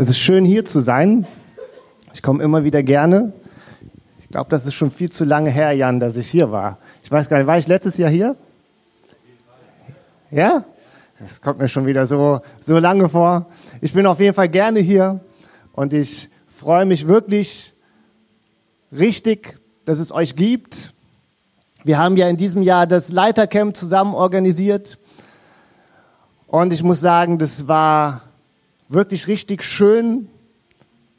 Es ist schön hier zu sein. Ich komme immer wieder gerne. Ich glaube, das ist schon viel zu lange her, Jan, dass ich hier war. Ich weiß gar nicht, war ich letztes Jahr hier? Ja? Das kommt mir schon wieder so, so lange vor. Ich bin auf jeden Fall gerne hier und ich freue mich wirklich richtig, dass es euch gibt. Wir haben ja in diesem Jahr das Leitercamp zusammen organisiert und ich muss sagen, das war wirklich richtig schön,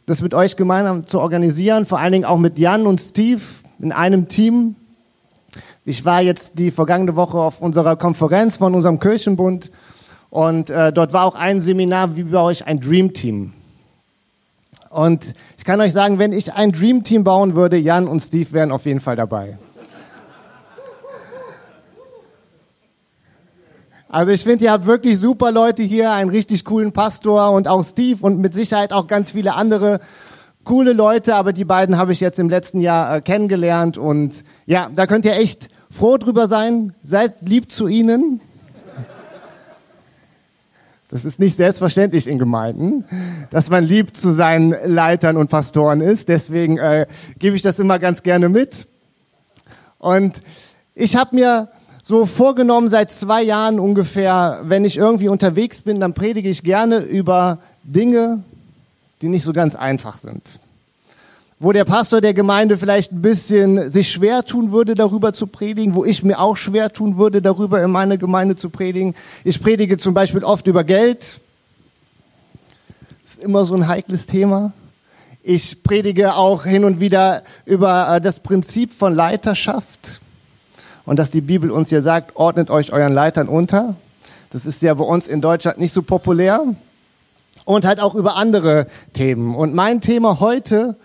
das mit euch gemeinsam zu organisieren, vor allen Dingen auch mit Jan und Steve in einem Team. Ich war jetzt die vergangene Woche auf unserer Konferenz von unserem Kirchenbund und äh, dort war auch ein Seminar wie bei euch ein Dream Team. Und ich kann euch sagen, wenn ich ein Dream Team bauen würde, Jan und Steve wären auf jeden Fall dabei. Also ich finde, ihr habt wirklich super Leute hier, einen richtig coolen Pastor und auch Steve und mit Sicherheit auch ganz viele andere coole Leute, aber die beiden habe ich jetzt im letzten Jahr äh, kennengelernt und ja, da könnt ihr echt froh drüber sein. Seid lieb zu ihnen. Das ist nicht selbstverständlich in Gemeinden, dass man lieb zu seinen Leitern und Pastoren ist. Deswegen äh, gebe ich das immer ganz gerne mit. Und ich habe mir so vorgenommen seit zwei Jahren ungefähr, wenn ich irgendwie unterwegs bin, dann predige ich gerne über Dinge, die nicht so ganz einfach sind. Wo der Pastor der Gemeinde vielleicht ein bisschen sich schwer tun würde, darüber zu predigen, wo ich mir auch schwer tun würde, darüber in meiner Gemeinde zu predigen. Ich predige zum Beispiel oft über Geld. Ist immer so ein heikles Thema. Ich predige auch hin und wieder über äh, das Prinzip von Leiterschaft und dass die Bibel uns hier sagt, ordnet euch euren Leitern unter. Das ist ja bei uns in Deutschland nicht so populär. Und halt auch über andere Themen. Und mein Thema heute,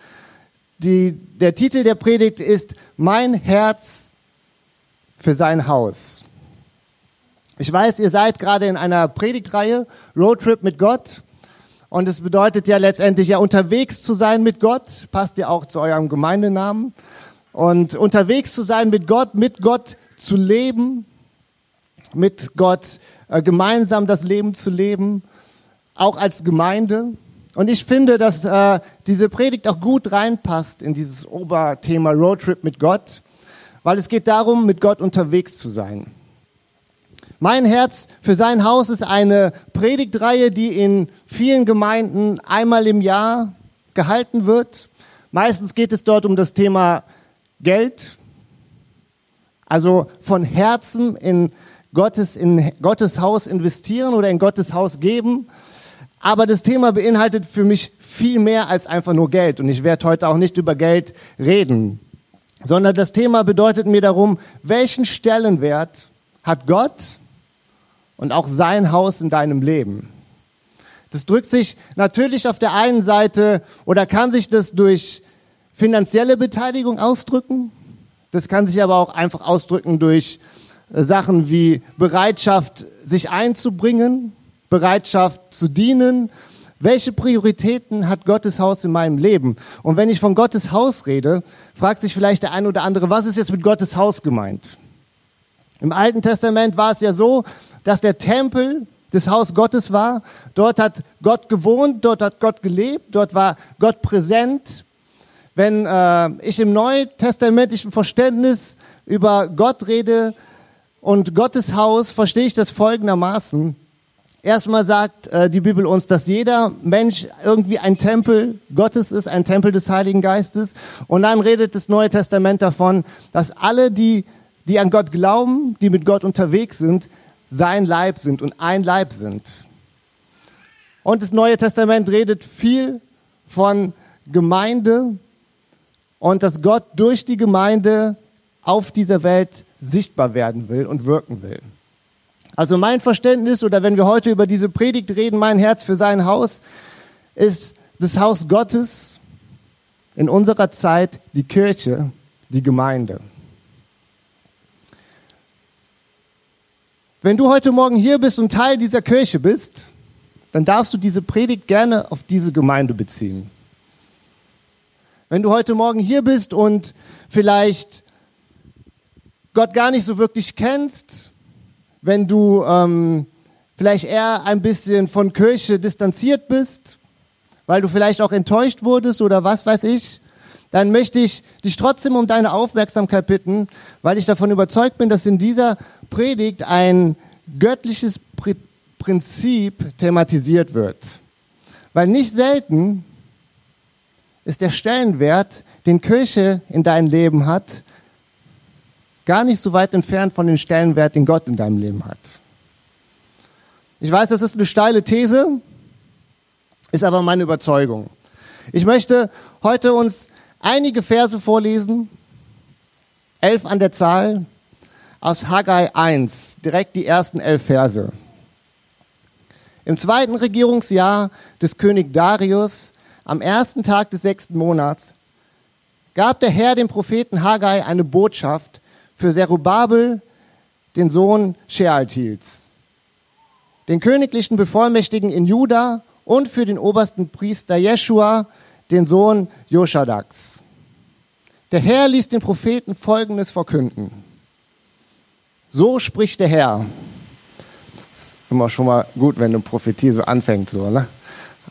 die, der Titel der Predigt ist Mein Herz für sein Haus. Ich weiß, ihr seid gerade in einer Predigtreihe, Roadtrip mit Gott. Und es bedeutet ja letztendlich ja unterwegs zu sein mit Gott. Passt ja auch zu eurem Gemeindenamen. Und unterwegs zu sein mit Gott, mit Gott zu leben, mit Gott äh, gemeinsam das Leben zu leben, auch als Gemeinde. Und ich finde, dass äh, diese Predigt auch gut reinpasst in dieses Oberthema Roadtrip mit Gott, weil es geht darum, mit Gott unterwegs zu sein. Mein Herz für sein Haus ist eine Predigtreihe, die in vielen Gemeinden einmal im Jahr gehalten wird. Meistens geht es dort um das Thema Geld, also von Herzen in Gottes, in Gottes Haus investieren oder in Gottes Haus geben. Aber das Thema beinhaltet für mich viel mehr als einfach nur Geld. Und ich werde heute auch nicht über Geld reden, sondern das Thema bedeutet mir darum, welchen Stellenwert hat Gott und auch sein Haus in deinem Leben. Das drückt sich natürlich auf der einen Seite oder kann sich das durch finanzielle Beteiligung ausdrücken. Das kann sich aber auch einfach ausdrücken durch äh, Sachen wie Bereitschaft, sich einzubringen, Bereitschaft zu dienen. Welche Prioritäten hat Gottes Haus in meinem Leben? Und wenn ich von Gottes Haus rede, fragt sich vielleicht der eine oder andere, was ist jetzt mit Gottes Haus gemeint? Im Alten Testament war es ja so, dass der Tempel das Haus Gottes war. Dort hat Gott gewohnt, dort hat Gott gelebt, dort war Gott präsent wenn äh, ich im neutestamentlichen Verständnis über Gott rede und Gottes Haus, verstehe ich das folgendermaßen. Erstmal sagt äh, die Bibel uns, dass jeder Mensch irgendwie ein Tempel Gottes ist, ein Tempel des Heiligen Geistes. Und dann redet das Neue Testament davon, dass alle, die, die an Gott glauben, die mit Gott unterwegs sind, sein Leib sind und ein Leib sind. Und das Neue Testament redet viel von Gemeinde, und dass Gott durch die Gemeinde auf dieser Welt sichtbar werden will und wirken will. Also mein Verständnis oder wenn wir heute über diese Predigt reden, mein Herz für sein Haus, ist das Haus Gottes in unserer Zeit die Kirche, die Gemeinde. Wenn du heute Morgen hier bist und Teil dieser Kirche bist, dann darfst du diese Predigt gerne auf diese Gemeinde beziehen. Wenn du heute Morgen hier bist und vielleicht Gott gar nicht so wirklich kennst, wenn du ähm, vielleicht eher ein bisschen von Kirche distanziert bist, weil du vielleicht auch enttäuscht wurdest oder was weiß ich, dann möchte ich dich trotzdem um deine Aufmerksamkeit bitten, weil ich davon überzeugt bin, dass in dieser Predigt ein göttliches Prinzip thematisiert wird. Weil nicht selten ist der Stellenwert, den Kirche in deinem Leben hat, gar nicht so weit entfernt von dem Stellenwert, den Gott in deinem Leben hat. Ich weiß, das ist eine steile These, ist aber meine Überzeugung. Ich möchte heute uns einige Verse vorlesen, elf an der Zahl, aus Haggai 1, direkt die ersten elf Verse. Im zweiten Regierungsjahr des König Darius, am ersten Tag des sechsten Monats, gab der Herr dem Propheten Haggai eine Botschaft für Zerubabel, den Sohn Shealtils, den königlichen Bevollmächtigen in Juda und für den obersten Priester Jeschua, den Sohn Joschadaks. Der Herr ließ den Propheten Folgendes verkünden. So spricht der Herr. Das ist immer schon mal gut, wenn eine Prophetie so anfängt, so, ne?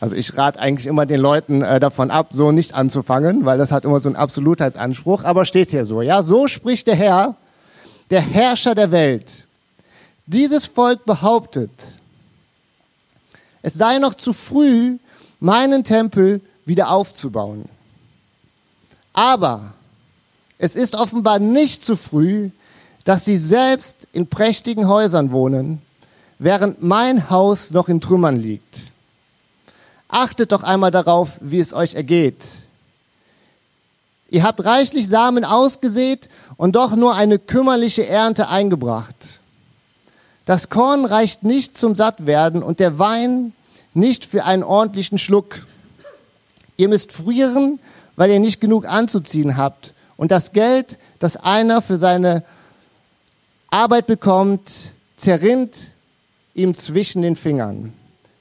Also ich rate eigentlich immer den Leuten äh, davon ab, so nicht anzufangen, weil das hat immer so einen Absolutheitsanspruch. Aber steht hier so, ja, so spricht der Herr, der Herrscher der Welt. Dieses Volk behauptet, es sei noch zu früh, meinen Tempel wieder aufzubauen. Aber es ist offenbar nicht zu früh, dass sie selbst in prächtigen Häusern wohnen, während mein Haus noch in Trümmern liegt. Achtet doch einmal darauf, wie es euch ergeht. Ihr habt reichlich Samen ausgesät und doch nur eine kümmerliche Ernte eingebracht. Das Korn reicht nicht zum Sattwerden und der Wein nicht für einen ordentlichen Schluck. Ihr müsst frieren, weil ihr nicht genug anzuziehen habt. Und das Geld, das einer für seine Arbeit bekommt, zerrinnt ihm zwischen den Fingern.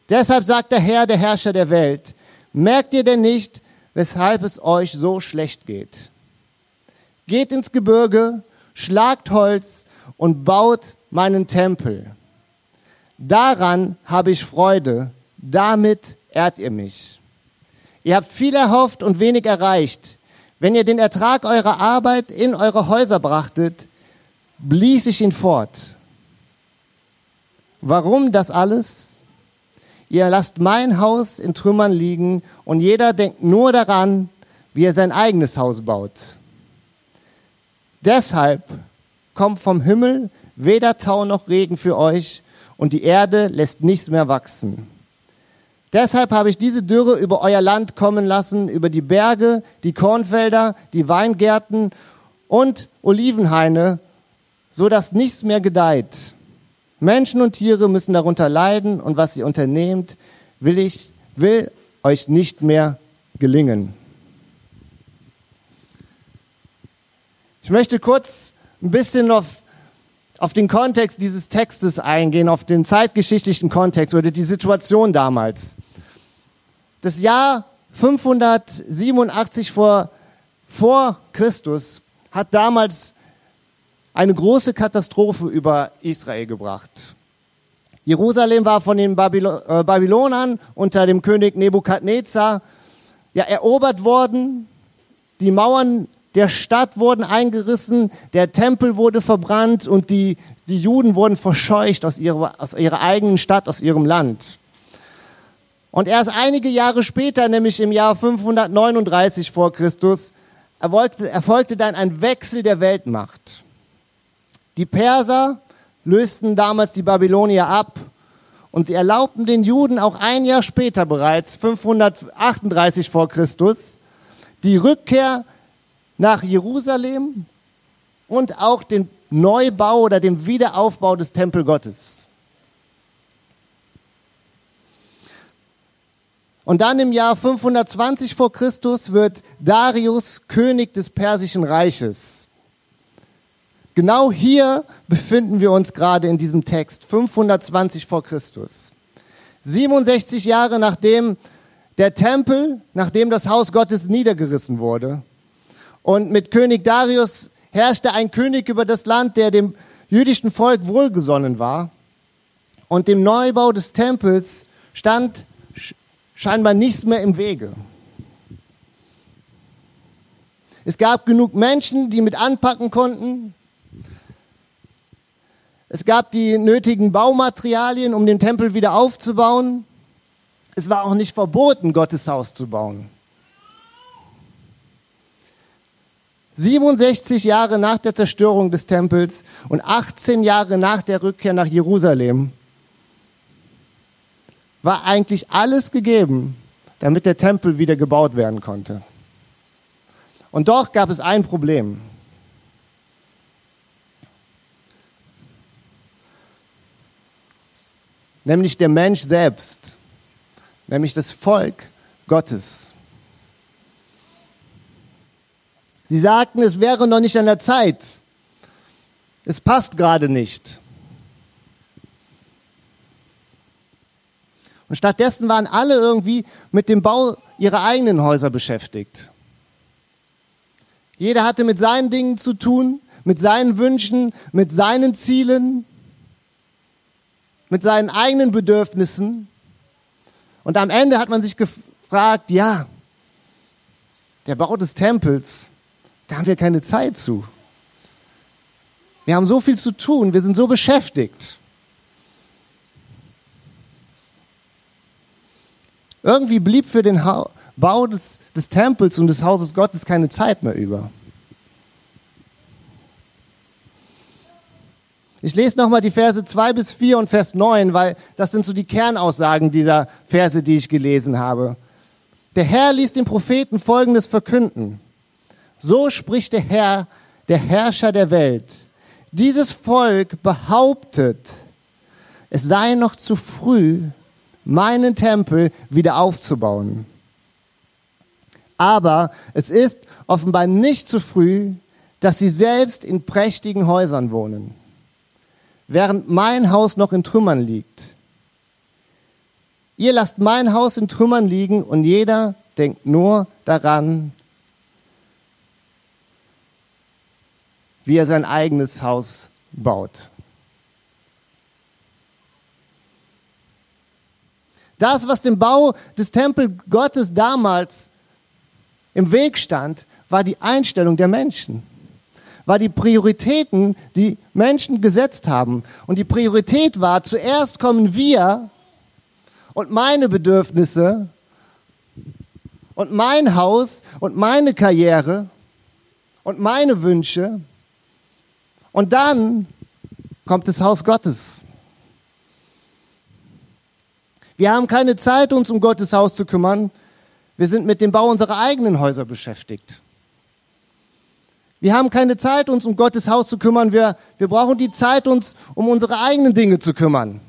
Deshalb sagt der Herr, der Herrscher der Welt, merkt ihr denn nicht, weshalb es euch so schlecht geht? Geht ins Gebirge, schlagt Holz und baut meinen Tempel. Daran habe ich Freude, damit ehrt ihr mich. Ihr habt viel erhofft und wenig erreicht. Wenn ihr den Ertrag eurer Arbeit in eure Häuser brachtet, blies ich ihn fort. Warum das alles? Ihr lasst mein Haus in Trümmern liegen und jeder denkt nur daran, wie er sein eigenes Haus baut. Deshalb kommt vom Himmel weder Tau noch Regen für euch und die Erde lässt nichts mehr wachsen. Deshalb habe ich diese Dürre über euer Land kommen lassen, über die Berge, die Kornfelder, die Weingärten und Olivenhaine so dass nichts mehr gedeiht. Menschen und Tiere müssen darunter leiden und was ihr unternehmt, will ich, will euch nicht mehr gelingen. Ich möchte kurz ein bisschen auf, auf den Kontext dieses Textes eingehen, auf den zeitgeschichtlichen Kontext oder die Situation damals. Das Jahr 587 vor, vor Christus hat damals eine große Katastrophe über Israel gebracht. Jerusalem war von den äh, Babylonern unter dem König Nebukadnezar ja, erobert worden. Die Mauern der Stadt wurden eingerissen, der Tempel wurde verbrannt und die, die Juden wurden verscheucht aus ihrer, aus ihrer eigenen Stadt, aus ihrem Land. Und erst einige Jahre später, nämlich im Jahr 539 vor Christus, erfolgte, erfolgte dann ein Wechsel der Weltmacht. Die Perser lösten damals die Babylonier ab und sie erlaubten den Juden auch ein Jahr später bereits, 538 vor Christus, die Rückkehr nach Jerusalem und auch den Neubau oder den Wiederaufbau des Tempel Gottes. Und dann im Jahr 520 vor Christus wird Darius König des Persischen Reiches. Genau hier befinden wir uns gerade in diesem Text, 520 vor Christus. 67 Jahre nachdem der Tempel, nachdem das Haus Gottes niedergerissen wurde. Und mit König Darius herrschte ein König über das Land, der dem jüdischen Volk wohlgesonnen war. Und dem Neubau des Tempels stand scheinbar nichts mehr im Wege. Es gab genug Menschen, die mit anpacken konnten. Es gab die nötigen Baumaterialien, um den Tempel wieder aufzubauen. Es war auch nicht verboten, Gottes Haus zu bauen. 67 Jahre nach der Zerstörung des Tempels und 18 Jahre nach der Rückkehr nach Jerusalem war eigentlich alles gegeben, damit der Tempel wieder gebaut werden konnte. Und doch gab es ein Problem. Nämlich der Mensch selbst, nämlich das Volk Gottes. Sie sagten, es wäre noch nicht an der Zeit. Es passt gerade nicht. Und stattdessen waren alle irgendwie mit dem Bau ihrer eigenen Häuser beschäftigt. Jeder hatte mit seinen Dingen zu tun, mit seinen Wünschen, mit seinen Zielen, mit seinen eigenen Bedürfnissen. Und am Ende hat man sich gefragt, ja, der Bau des Tempels, da haben wir keine Zeit zu. Wir haben so viel zu tun, wir sind so beschäftigt. Irgendwie blieb für den Bau des, des Tempels und des Hauses Gottes keine Zeit mehr über. Ich lese nochmal die Verse 2 bis 4 und Vers 9, weil das sind so die Kernaussagen dieser Verse, die ich gelesen habe. Der Herr ließ den Propheten Folgendes verkünden. So spricht der Herr, der Herrscher der Welt. Dieses Volk behauptet, es sei noch zu früh, meinen Tempel wieder aufzubauen. Aber es ist offenbar nicht zu früh, dass sie selbst in prächtigen Häusern wohnen, während mein Haus noch in Trümmern liegt. Ihr lasst mein Haus in Trümmern liegen und jeder denkt nur daran, wie er sein eigenes Haus baut. Das, was dem Bau des Tempel Gottes damals im Weg stand, war die Einstellung der Menschen, war die Prioritäten, die Menschen gesetzt haben. Und die Priorität war, zuerst kommen wir und meine Bedürfnisse und mein Haus und meine Karriere und meine Wünsche und dann kommt das Haus Gottes. Wir haben keine Zeit, uns um Gottes Haus zu kümmern. Wir sind mit dem Bau unserer eigenen Häuser beschäftigt. Wir haben keine Zeit, uns um Gottes Haus zu kümmern. Wir, wir brauchen die Zeit, uns um unsere eigenen Dinge zu kümmern.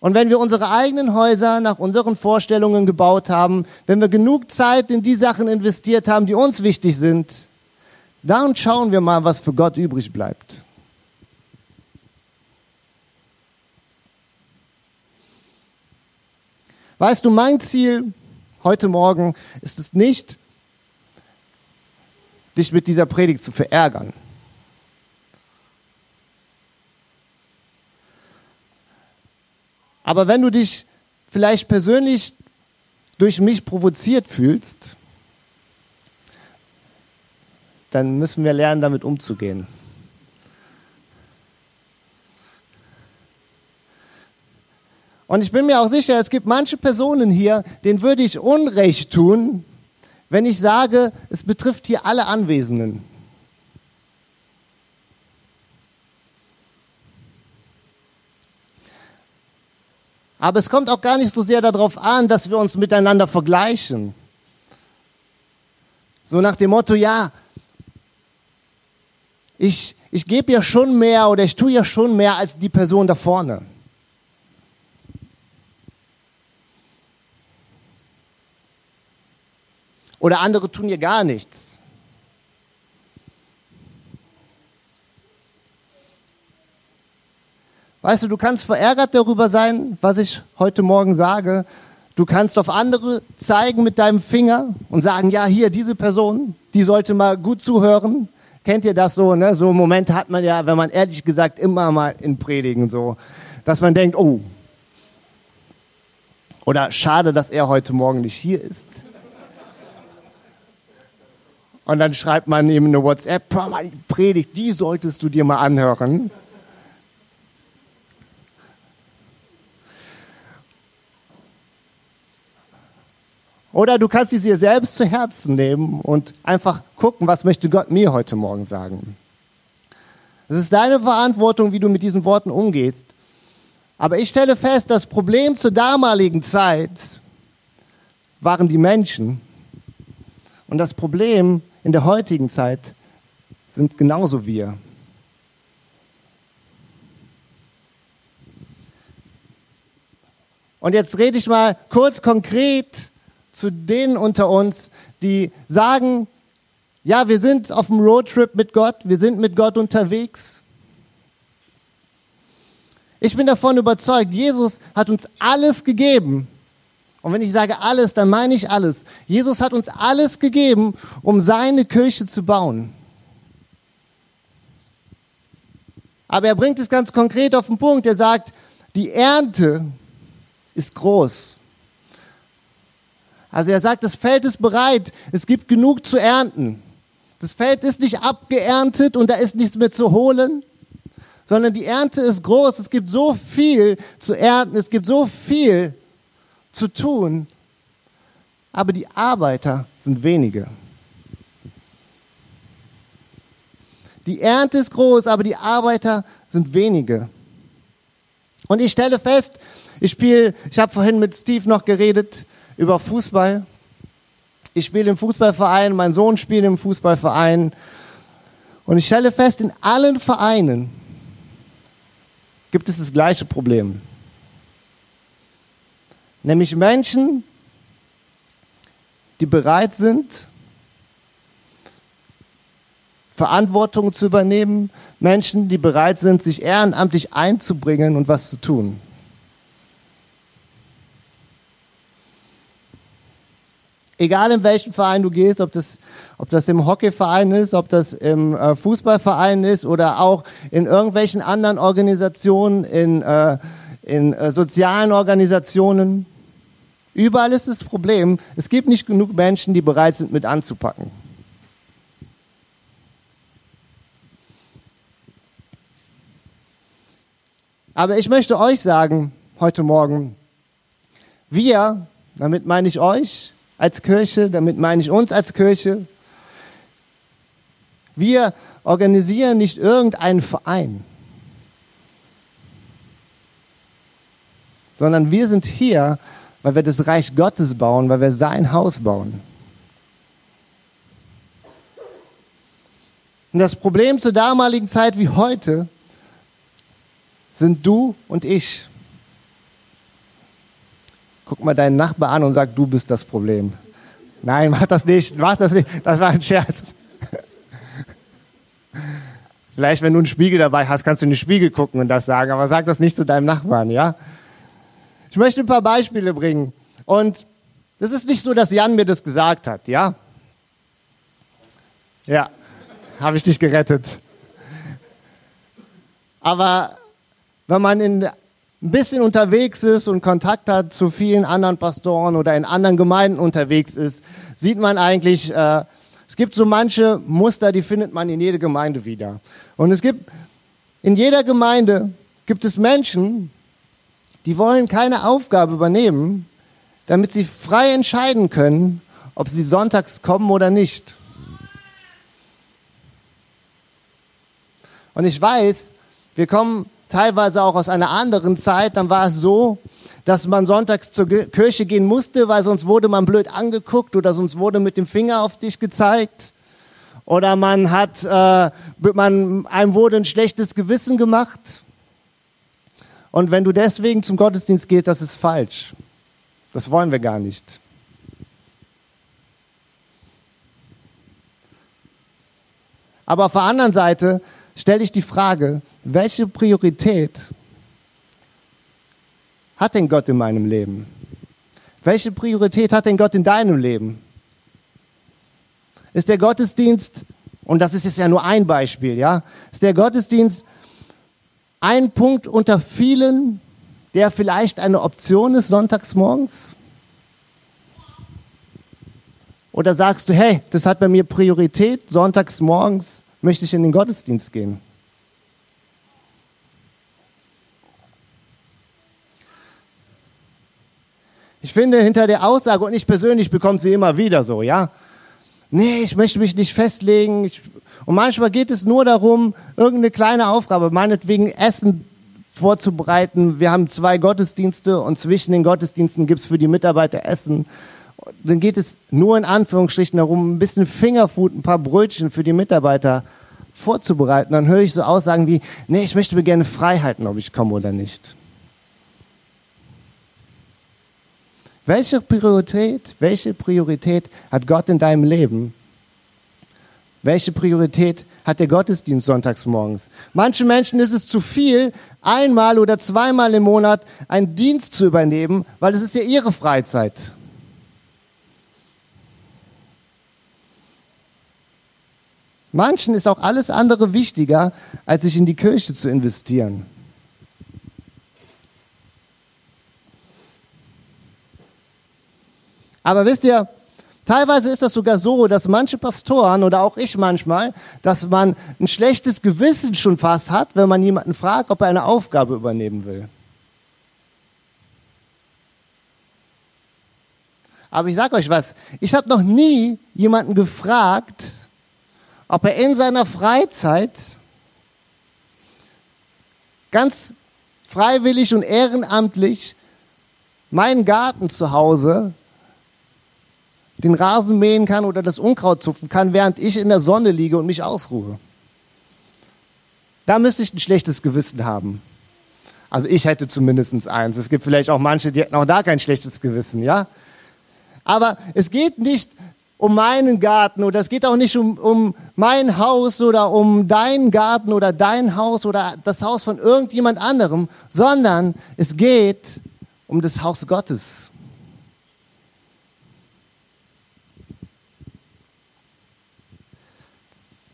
Und wenn wir unsere eigenen Häuser nach unseren Vorstellungen gebaut haben, wenn wir genug Zeit in die Sachen investiert haben, die uns wichtig sind, dann schauen wir mal, was für Gott übrig bleibt. Weißt du, mein Ziel heute Morgen ist es nicht, dich mit dieser Predigt zu verärgern. Aber wenn du dich vielleicht persönlich durch mich provoziert fühlst, dann müssen wir lernen, damit umzugehen. Und ich bin mir auch sicher, es gibt manche Personen hier, denen würde ich Unrecht tun, wenn ich sage, es betrifft hier alle Anwesenden. Aber es kommt auch gar nicht so sehr darauf an, dass wir uns miteinander vergleichen. So nach dem Motto, ja, ich, ich gebe ja schon mehr oder ich tue ja schon mehr als die Person da vorne. Oder andere tun ja gar nichts. Weißt du, du kannst verärgert darüber sein, was ich heute Morgen sage. Du kannst auf andere zeigen mit deinem Finger und sagen, ja, hier, diese Person, die sollte mal gut zuhören. Kennt ihr das so, ne? So Momente hat man ja, wenn man ehrlich gesagt immer mal in Predigen so. dass man denkt, oh, oder schade, dass er heute Morgen nicht hier ist. Und dann schreibt man ihm eine WhatsApp, die Predigt, die solltest du dir mal anhören. Oder du kannst sie dir selbst zu Herzen nehmen und einfach gucken, was möchte Gott mir heute Morgen sagen. Es ist deine Verantwortung, wie du mit diesen Worten umgehst. Aber ich stelle fest, das Problem zur damaligen Zeit waren die Menschen. Und das Problem in der heutigen Zeit sind genauso wir. Und jetzt rede ich mal kurz konkret zu denen unter uns, die sagen, ja, wir sind auf dem Roadtrip mit Gott, wir sind mit Gott unterwegs. Ich bin davon überzeugt, Jesus hat uns alles gegeben. Und wenn ich sage alles, dann meine ich alles. Jesus hat uns alles gegeben, um seine Kirche zu bauen. Aber er bringt es ganz konkret auf den Punkt. Er sagt, die Ernte ist groß. Also er sagt, das Feld ist bereit, es gibt genug zu ernten. Das Feld ist nicht abgeerntet und da ist nichts mehr zu holen, sondern die Ernte ist groß. Es gibt so viel zu ernten, es gibt so viel zu tun, aber die Arbeiter sind wenige. Die Ernte ist groß, aber die Arbeiter sind wenige. Und ich stelle fest, ich spiele, ich habe vorhin mit Steve noch geredet, über Fußball. Ich spiele im Fußballverein, mein Sohn spielt im Fußballverein. Und ich stelle fest, in allen Vereinen gibt es das gleiche Problem. Nämlich Menschen, die bereit sind, Verantwortung zu übernehmen, Menschen, die bereit sind, sich ehrenamtlich einzubringen und was zu tun. egal in welchen Verein du gehst, ob das, ob das im Hockeyverein ist, ob das im äh, Fußballverein ist oder auch in irgendwelchen anderen Organisationen, in, äh, in äh, sozialen Organisationen. Überall ist das Problem, es gibt nicht genug Menschen, die bereit sind, mit anzupacken. Aber ich möchte euch sagen, heute Morgen, wir, damit meine ich euch, als Kirche, damit meine ich uns als Kirche. Wir organisieren nicht irgendeinen Verein, sondern wir sind hier, weil wir das Reich Gottes bauen, weil wir sein Haus bauen. Und das Problem zur damaligen Zeit wie heute sind du und ich. Guck mal deinen Nachbar an und sag, du bist das Problem. Nein, mach das nicht, mach das nicht. Das war ein Scherz. Vielleicht, wenn du einen Spiegel dabei hast, kannst du in den Spiegel gucken und das sagen, aber sag das nicht zu deinem Nachbarn, ja? Ich möchte ein paar Beispiele bringen. Und es ist nicht so, dass Jan mir das gesagt hat, ja? Ja, habe ich dich gerettet. Aber wenn man in ein bisschen unterwegs ist und Kontakt hat zu vielen anderen Pastoren oder in anderen Gemeinden unterwegs ist, sieht man eigentlich, äh, es gibt so manche Muster, die findet man in jeder Gemeinde wieder. Und es gibt, in jeder Gemeinde gibt es Menschen, die wollen keine Aufgabe übernehmen, damit sie frei entscheiden können, ob sie sonntags kommen oder nicht. Und ich weiß, wir kommen teilweise auch aus einer anderen Zeit, dann war es so, dass man sonntags zur Kirche gehen musste, weil sonst wurde man blöd angeguckt oder sonst wurde mit dem Finger auf dich gezeigt oder man hat, äh, man, einem wurde ein schlechtes Gewissen gemacht. Und wenn du deswegen zum Gottesdienst gehst, das ist falsch. Das wollen wir gar nicht. Aber auf der anderen Seite stelle ich die Frage, welche Priorität hat denn Gott in meinem Leben? Welche Priorität hat denn Gott in deinem Leben? Ist der Gottesdienst, und das ist jetzt ja nur ein Beispiel, ja, ist der Gottesdienst ein Punkt unter vielen, der vielleicht eine Option ist sonntags morgens? Oder sagst du, hey, das hat bei mir Priorität, sonntags morgens möchte ich in den Gottesdienst gehen? Ich finde hinter der Aussage, und ich persönlich bekomme sie immer wieder so, ja, nee, ich möchte mich nicht festlegen. Ich, und manchmal geht es nur darum, irgendeine kleine Aufgabe, meinetwegen Essen vorzubereiten. Wir haben zwei Gottesdienste und zwischen den Gottesdiensten gibt es für die Mitarbeiter Essen. Dann geht es nur in Anführungsstrichen darum, ein bisschen Fingerfood, ein paar Brötchen für die Mitarbeiter vorzubereiten. Dann höre ich so Aussagen wie, nee, ich möchte mir gerne frei halten, ob ich komme oder nicht. Welche Priorität, welche Priorität hat Gott in deinem Leben? Welche Priorität hat der Gottesdienst sonntags morgens? Manchen Menschen ist es zu viel, einmal oder zweimal im Monat einen Dienst zu übernehmen, weil es ist ja ihre Freizeit. Manchen ist auch alles andere wichtiger, als sich in die Kirche zu investieren. Aber wisst ihr, teilweise ist das sogar so, dass manche Pastoren oder auch ich manchmal, dass man ein schlechtes Gewissen schon fast hat, wenn man jemanden fragt, ob er eine Aufgabe übernehmen will. Aber ich sage euch was, ich habe noch nie jemanden gefragt, ob er in seiner Freizeit ganz freiwillig und ehrenamtlich meinen Garten zu Hause den Rasen mähen kann oder das Unkraut zupfen kann, während ich in der Sonne liege und mich ausruhe. Da müsste ich ein schlechtes Gewissen haben. Also ich hätte zumindest eins. Es gibt vielleicht auch manche, die hätten auch da kein schlechtes Gewissen, ja? Aber es geht nicht um meinen Garten oder es geht auch nicht um, um mein Haus oder um deinen Garten oder dein Haus oder das Haus von irgendjemand anderem, sondern es geht um das Haus Gottes.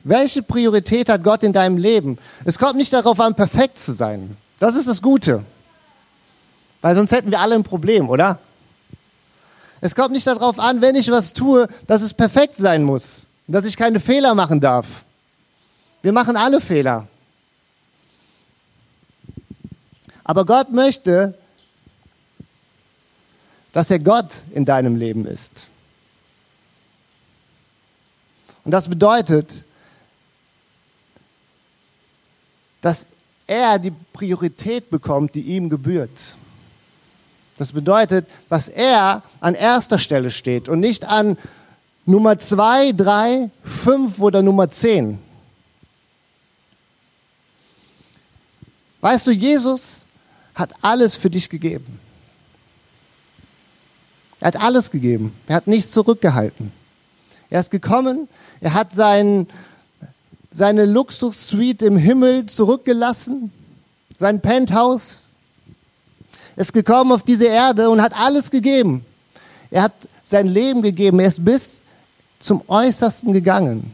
Welche Priorität hat Gott in deinem Leben? Es kommt nicht darauf an, perfekt zu sein. Das ist das Gute. Weil sonst hätten wir alle ein Problem, oder? Es kommt nicht darauf an, wenn ich was tue, dass es perfekt sein muss. Dass ich keine Fehler machen darf. Wir machen alle Fehler. Aber Gott möchte, dass er Gott in deinem Leben ist. Und das bedeutet, dass er die Priorität bekommt, die ihm gebührt. Das bedeutet, dass er an erster Stelle steht und nicht an Nummer zwei, drei, fünf oder Nummer zehn. Weißt du, Jesus hat alles für dich gegeben. Er hat alles gegeben. Er hat nichts zurückgehalten. Er ist gekommen, er hat seinen, seine Luxussuite im Himmel zurückgelassen, sein Penthouse, ist gekommen auf diese Erde und hat alles gegeben. Er hat sein Leben gegeben, er ist bis zum Äußersten gegangen.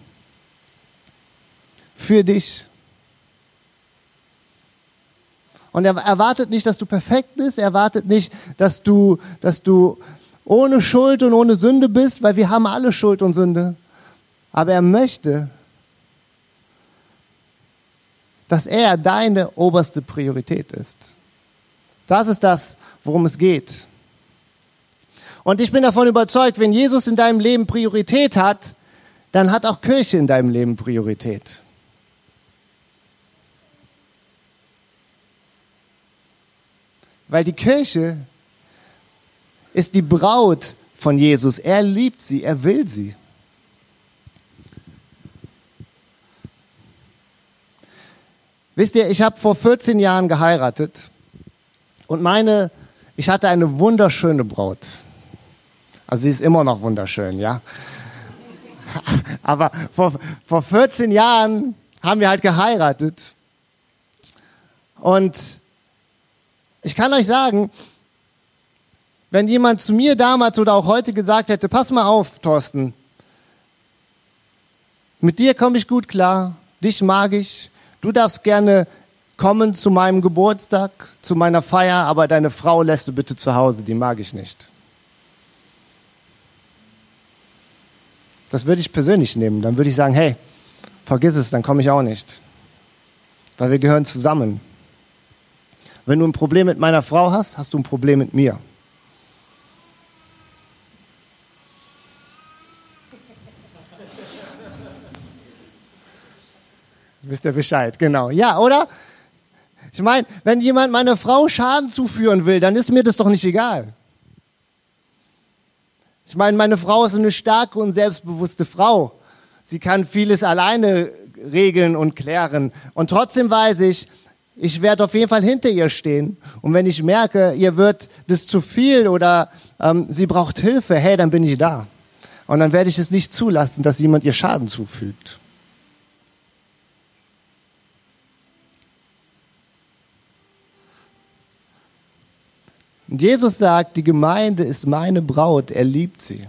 Für dich. Und er erwartet nicht, dass du perfekt bist, er erwartet nicht, dass du, dass du ohne Schuld und ohne Sünde bist, weil wir haben alle Schuld und Sünde. Aber er möchte, dass er deine oberste Priorität ist. Das ist das, worum es geht. Und ich bin davon überzeugt, wenn Jesus in deinem Leben Priorität hat, dann hat auch Kirche in deinem Leben Priorität. Weil die Kirche ist die Braut von Jesus. Er liebt sie, er will sie. Wisst ihr, ich habe vor 14 Jahren geheiratet und meine, ich hatte eine wunderschöne Braut. Also sie ist immer noch wunderschön, ja. Aber vor, vor 14 Jahren haben wir halt geheiratet. Und ich kann euch sagen, wenn jemand zu mir damals oder auch heute gesagt hätte, pass mal auf, Thorsten, mit dir komme ich gut klar, dich mag ich, Du darfst gerne kommen zu meinem Geburtstag, zu meiner Feier, aber deine Frau lässt du bitte zu Hause, die mag ich nicht. Das würde ich persönlich nehmen. Dann würde ich sagen, hey, vergiss es, dann komme ich auch nicht. Weil wir gehören zusammen. Wenn du ein Problem mit meiner Frau hast, hast du ein Problem mit mir. Wisst ihr Bescheid, genau. Ja, oder? Ich meine, wenn jemand meiner Frau Schaden zuführen will, dann ist mir das doch nicht egal. Ich meine, meine Frau ist eine starke und selbstbewusste Frau. Sie kann vieles alleine regeln und klären. Und trotzdem weiß ich, ich werde auf jeden Fall hinter ihr stehen. Und wenn ich merke, ihr wird das zu viel oder ähm, sie braucht Hilfe, hey, dann bin ich da. Und dann werde ich es nicht zulassen, dass jemand ihr Schaden zufügt. Und Jesus sagt, die Gemeinde ist meine Braut, er liebt sie.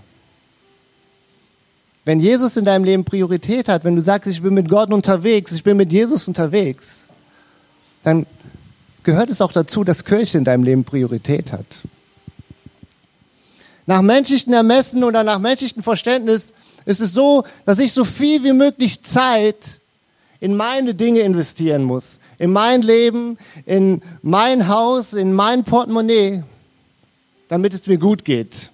Wenn Jesus in deinem Leben Priorität hat, wenn du sagst, ich bin mit Gott unterwegs, ich bin mit Jesus unterwegs, dann gehört es auch dazu, dass Kirche in deinem Leben Priorität hat. Nach menschlichen Ermessen oder nach menschlichem Verständnis ist es so, dass ich so viel wie möglich Zeit in meine Dinge investieren muss. In mein Leben, in mein Haus, in mein Portemonnaie damit es mir gut geht.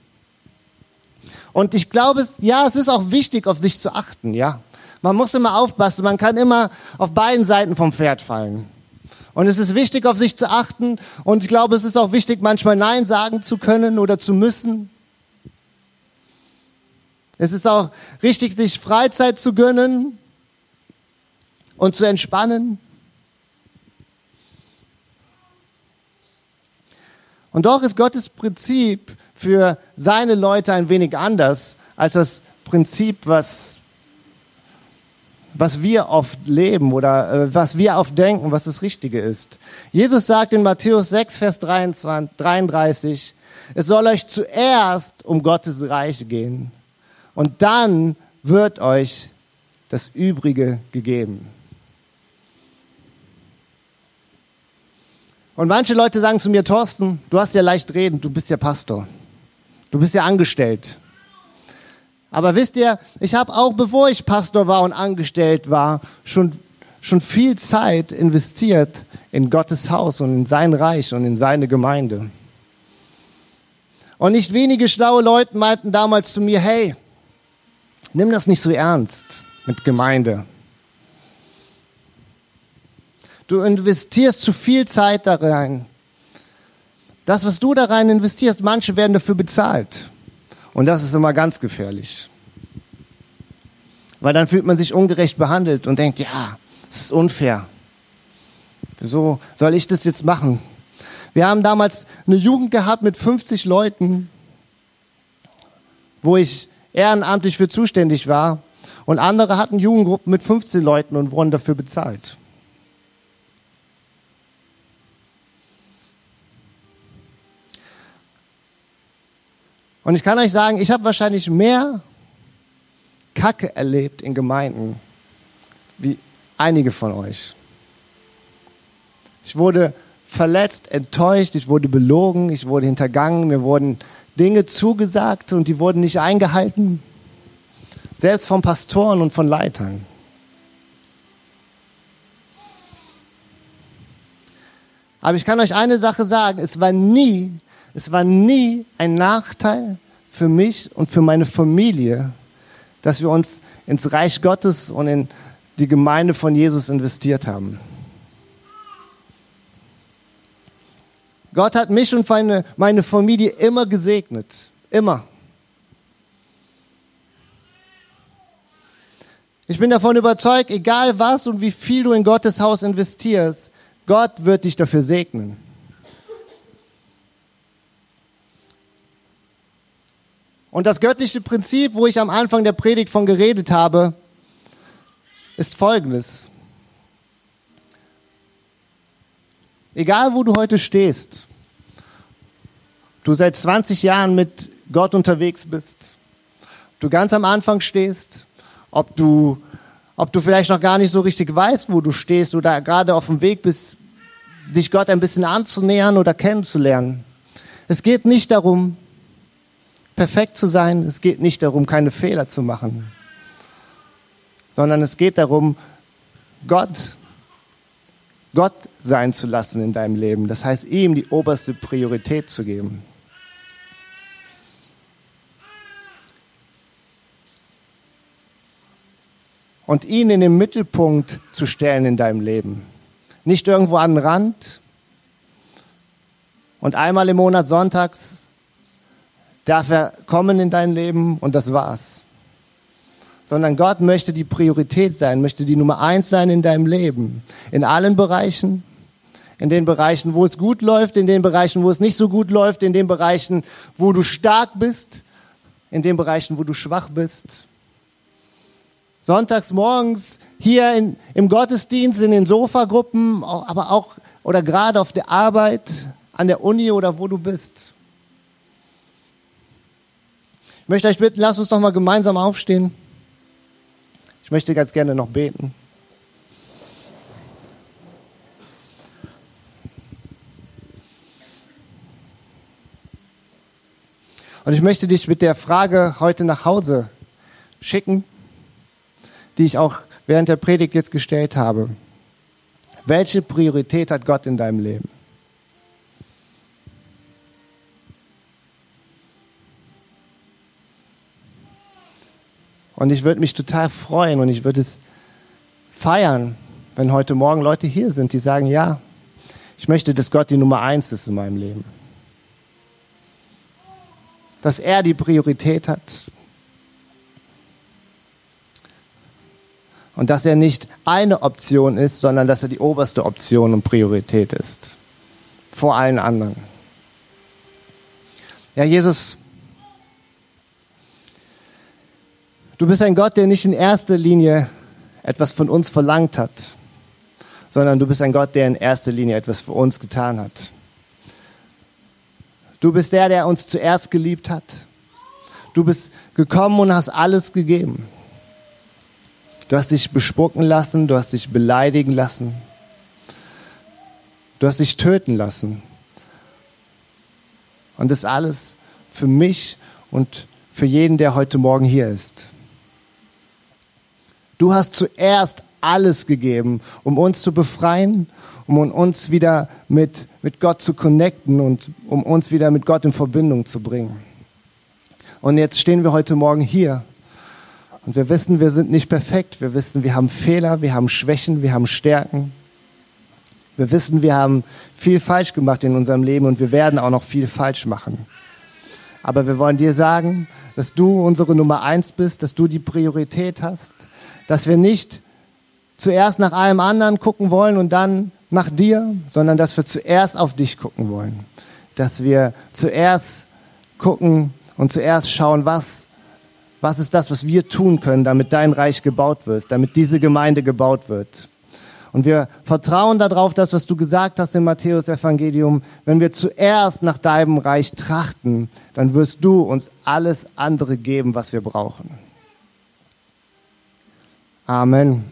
Und ich glaube, ja, es ist auch wichtig, auf sich zu achten, ja. Man muss immer aufpassen, man kann immer auf beiden Seiten vom Pferd fallen. Und es ist wichtig, auf sich zu achten. Und ich glaube, es ist auch wichtig, manchmal Nein sagen zu können oder zu müssen. Es ist auch richtig, sich Freizeit zu gönnen und zu entspannen. Und doch ist Gottes Prinzip für seine Leute ein wenig anders als das Prinzip, was, was wir oft leben oder äh, was wir oft denken, was das Richtige ist. Jesus sagt in Matthäus 6, Vers 23, 33, es soll euch zuerst um Gottes Reich gehen und dann wird euch das Übrige gegeben. Und manche Leute sagen zu mir, Thorsten, du hast ja leicht reden, du bist ja Pastor. Du bist ja angestellt. Aber wisst ihr, ich habe auch bevor ich Pastor war und angestellt war, schon, schon viel Zeit investiert in Gottes Haus und in sein Reich und in seine Gemeinde. Und nicht wenige schlaue Leute meinten damals zu mir, hey, nimm das nicht so ernst mit Gemeinde. Du investierst zu viel Zeit da rein. Das, was du da rein investierst, manche werden dafür bezahlt. Und das ist immer ganz gefährlich. Weil dann fühlt man sich ungerecht behandelt und denkt, ja, es ist unfair. Wieso soll ich das jetzt machen? Wir haben damals eine Jugend gehabt mit 50 Leuten, wo ich ehrenamtlich für zuständig war. Und andere hatten Jugendgruppen mit 15 Leuten und wurden dafür bezahlt. Und ich kann euch sagen, ich habe wahrscheinlich mehr Kacke erlebt in Gemeinden wie einige von euch. Ich wurde verletzt, enttäuscht, ich wurde belogen, ich wurde hintergangen, mir wurden Dinge zugesagt und die wurden nicht eingehalten. Selbst von Pastoren und von Leitern. Aber ich kann euch eine Sache sagen, es war nie es war nie ein Nachteil für mich und für meine Familie, dass wir uns ins Reich Gottes und in die Gemeinde von Jesus investiert haben. Gott hat mich und meine, meine Familie immer gesegnet. Immer. Ich bin davon überzeugt, egal was und wie viel du in Gottes Haus investierst, Gott wird dich dafür segnen. Und das göttliche Prinzip, wo ich am Anfang der Predigt von geredet habe, ist folgendes. Egal wo du heute stehst, du seit 20 Jahren mit Gott unterwegs bist, du ganz am Anfang stehst, ob du, ob du vielleicht noch gar nicht so richtig weißt, wo du stehst oder gerade auf dem Weg bist, dich Gott ein bisschen anzunähern oder kennenzulernen. Es geht nicht darum, perfekt zu sein. Es geht nicht darum, keine Fehler zu machen. Sondern es geht darum, Gott, Gott sein zu lassen in deinem Leben. Das heißt, ihm die oberste Priorität zu geben. und ihn in den Mittelpunkt zu stellen in deinem Leben. Nicht irgendwo an den Rand und einmal im Monat sonntags darf er kommen in dein Leben und das war's. Sondern Gott möchte die Priorität sein, möchte die Nummer eins sein in deinem Leben. In allen Bereichen. In den Bereichen, wo es gut läuft, in den Bereichen, wo es nicht so gut läuft, in den Bereichen, wo du stark bist, in den Bereichen, wo du schwach bist sonntags morgens hier in, im Gottesdienst, in den Sofagruppen, aber auch oder gerade auf der Arbeit, an der Uni oder wo du bist. Ich möchte euch bitten, lasst uns doch mal gemeinsam aufstehen. Ich möchte ganz gerne noch beten. Und ich möchte dich mit der Frage heute nach Hause schicken die ich auch während der Predigt jetzt gestellt habe. Welche Priorität hat Gott in deinem Leben? Und ich würde mich total freuen und ich würde es feiern, wenn heute Morgen Leute hier sind, die sagen, ja, ich möchte, dass Gott die Nummer eins ist in meinem Leben. Dass er die Priorität hat, Und dass er nicht eine Option ist, sondern dass er die oberste Option und Priorität ist. Vor allen anderen. Ja, Jesus, du bist ein Gott, der nicht in erster Linie etwas von uns verlangt hat, sondern du bist ein Gott, der in erster Linie etwas für uns getan hat. Du bist der, der uns zuerst geliebt hat. Du bist gekommen und hast alles gegeben. Du hast dich bespucken lassen, du hast dich beleidigen lassen. Du hast dich töten lassen. Und das alles für mich und für jeden, der heute Morgen hier ist. Du hast zuerst alles gegeben, um uns zu befreien, um uns wieder mit, mit Gott zu connecten und um uns wieder mit Gott in Verbindung zu bringen. Und jetzt stehen wir heute Morgen hier und wir wissen, wir sind nicht perfekt. Wir wissen, wir haben Fehler, wir haben Schwächen, wir haben Stärken. Wir wissen, wir haben viel falsch gemacht in unserem Leben und wir werden auch noch viel falsch machen. Aber wir wollen dir sagen, dass du unsere Nummer eins bist, dass du die Priorität hast, dass wir nicht zuerst nach allem anderen gucken wollen und dann nach dir, sondern dass wir zuerst auf dich gucken wollen. Dass wir zuerst gucken und zuerst schauen, was was ist das, was wir tun können, damit dein Reich gebaut wird, damit diese Gemeinde gebaut wird? Und wir vertrauen darauf, das, was du gesagt hast im Matthäus-Evangelium. Wenn wir zuerst nach deinem Reich trachten, dann wirst du uns alles andere geben, was wir brauchen. Amen.